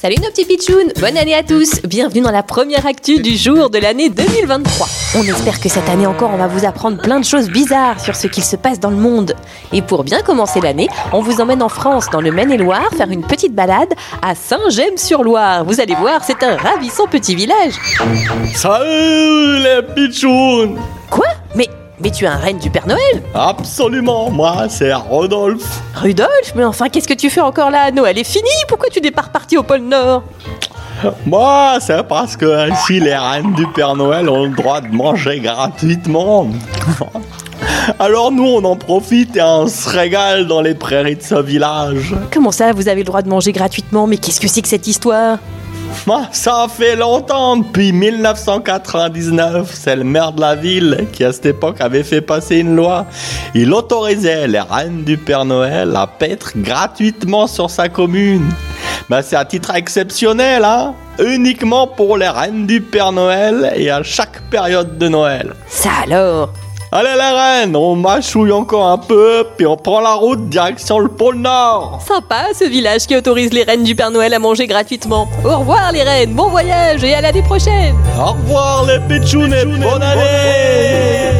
Salut nos petits pitchouns, bonne année à tous Bienvenue dans la première actu du jour de l'année 2023. On espère que cette année encore on va vous apprendre plein de choses bizarres sur ce qu'il se passe dans le monde. Et pour bien commencer l'année, on vous emmène en France, dans le Maine-et-Loire, faire une petite balade à Saint-Gemme-sur-Loire. Vous allez voir, c'est un ravissant petit village. Salut les pitchouns Quoi? Mais tu es un reine du Père Noël Absolument, moi c'est Rodolphe. Rudolf Mais enfin, qu'est-ce que tu fais encore là Noël est fini Pourquoi tu n'es pas reparti au pôle Nord? Moi c'est parce que ici les reines du Père Noël ont le droit de manger gratuitement. Alors nous on en profite et on se régale dans les prairies de ce village. Comment ça, vous avez le droit de manger gratuitement? Mais qu'est-ce que c'est que cette histoire? Ça fait longtemps, depuis 1999. C'est le maire de la ville qui, à cette époque, avait fait passer une loi. Il autorisait les reines du Père Noël à paître gratuitement sur sa commune. Mais c'est à titre exceptionnel, hein Uniquement pour les reines du Père Noël et à chaque période de Noël. Ça alors Allez les reines, on mâchouille encore un peu, puis on prend la route direction le pôle Nord. Sympa ce village qui autorise les reines du Père Noël à manger gratuitement. Au revoir les reines, bon voyage et à l'année prochaine Au revoir les pitchounes et bonne année